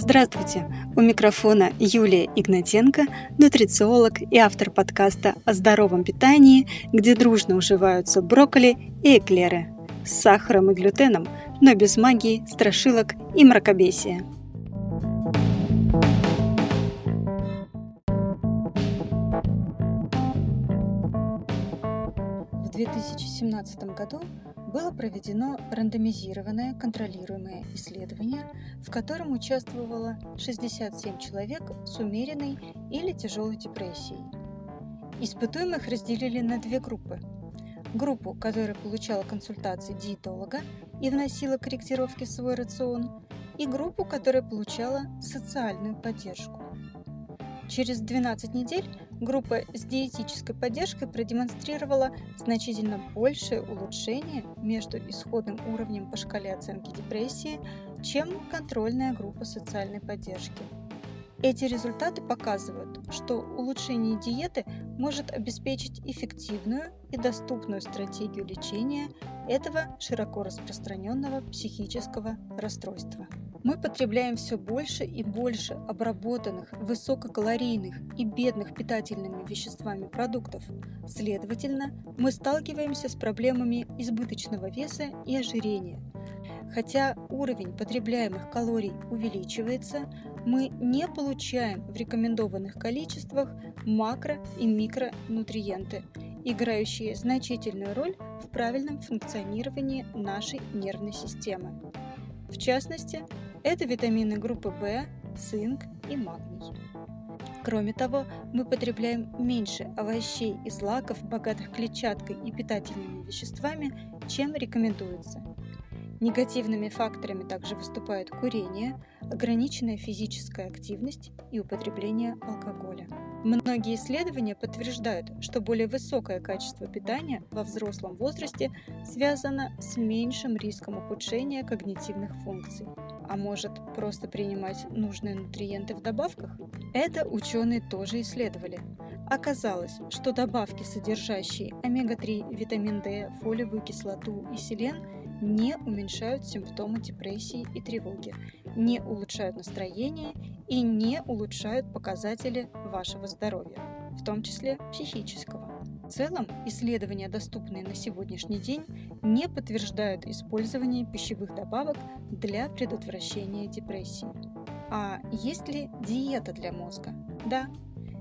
Здравствуйте! У микрофона Юлия Игнатенко, нутрициолог и автор подкаста о здоровом питании, где дружно уживаются брокколи и эклеры с сахаром и глютеном, но без магии, страшилок и мракобесия. 2017 году было проведено рандомизированное контролируемое исследование, в котором участвовало 67 человек с умеренной или тяжелой депрессией. Испытуемых разделили на две группы. Группу, которая получала консультации диетолога и вносила корректировки в свой рацион, и группу, которая получала социальную поддержку. Через 12 недель группа с диетической поддержкой продемонстрировала значительно большее улучшение между исходным уровнем по шкале оценки депрессии, чем контрольная группа социальной поддержки. Эти результаты показывают, что улучшение диеты может обеспечить эффективную и доступную стратегию лечения этого широко распространенного психического расстройства. Мы потребляем все больше и больше обработанных, высококалорийных и бедных питательными веществами продуктов. Следовательно, мы сталкиваемся с проблемами избыточного веса и ожирения. Хотя уровень потребляемых калорий увеличивается, мы не получаем в рекомендованных количествах макро- и микронутриенты, играющие значительную роль в правильном функционировании нашей нервной системы. В частности, это витамины группы В, цинк и магний. Кроме того, мы потребляем меньше овощей и злаков, богатых клетчаткой и питательными веществами, чем рекомендуется. Негативными факторами также выступают курение, ограниченная физическая активность и употребление алкоголя. Многие исследования подтверждают, что более высокое качество питания во взрослом возрасте связано с меньшим риском ухудшения когнитивных функций. А может, просто принимать нужные нутриенты в добавках? Это ученые тоже исследовали. Оказалось, что добавки, содержащие омега-3, витамин D, фолиевую кислоту и селен, не уменьшают симптомы депрессии и тревоги, не улучшают настроение и не улучшают показатели вашего здоровья, в том числе психического. В целом, исследования, доступные на сегодняшний день, не подтверждают использование пищевых добавок для предотвращения депрессии. А есть ли диета для мозга? Да,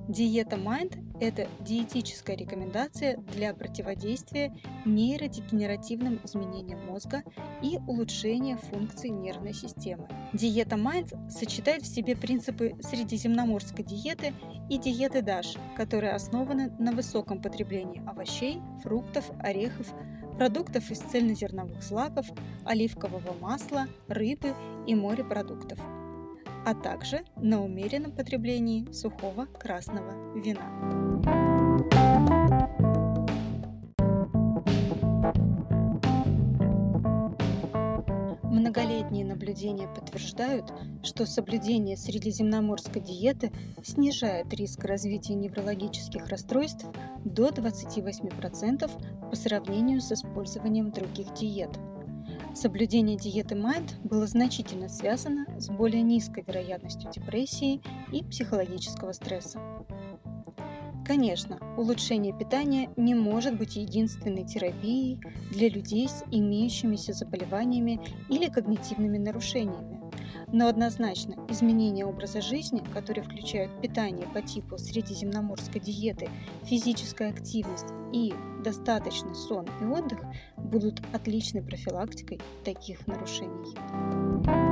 Диета Mind – это диетическая рекомендация для противодействия нейродегенеративным изменениям мозга и улучшения функций нервной системы. Диета Mind сочетает в себе принципы средиземноморской диеты и диеты DASH, которые основаны на высоком потреблении овощей, фруктов, орехов, продуктов из цельнозерновых злаков, оливкового масла, рыбы и морепродуктов – а также на умеренном потреблении сухого красного вина. Многолетние наблюдения подтверждают, что соблюдение средиземноморской диеты снижает риск развития неврологических расстройств до 28% по сравнению с использованием других диет – Соблюдение диеты MIND было значительно связано с более низкой вероятностью депрессии и психологического стресса. Конечно, улучшение питания не может быть единственной терапией для людей с имеющимися заболеваниями или когнитивными нарушениями. Но однозначно изменение образа жизни, которые включают питание по типу средиземноморской диеты, физическая активность и достаточный сон и отдых, будут отличной профилактикой таких нарушений.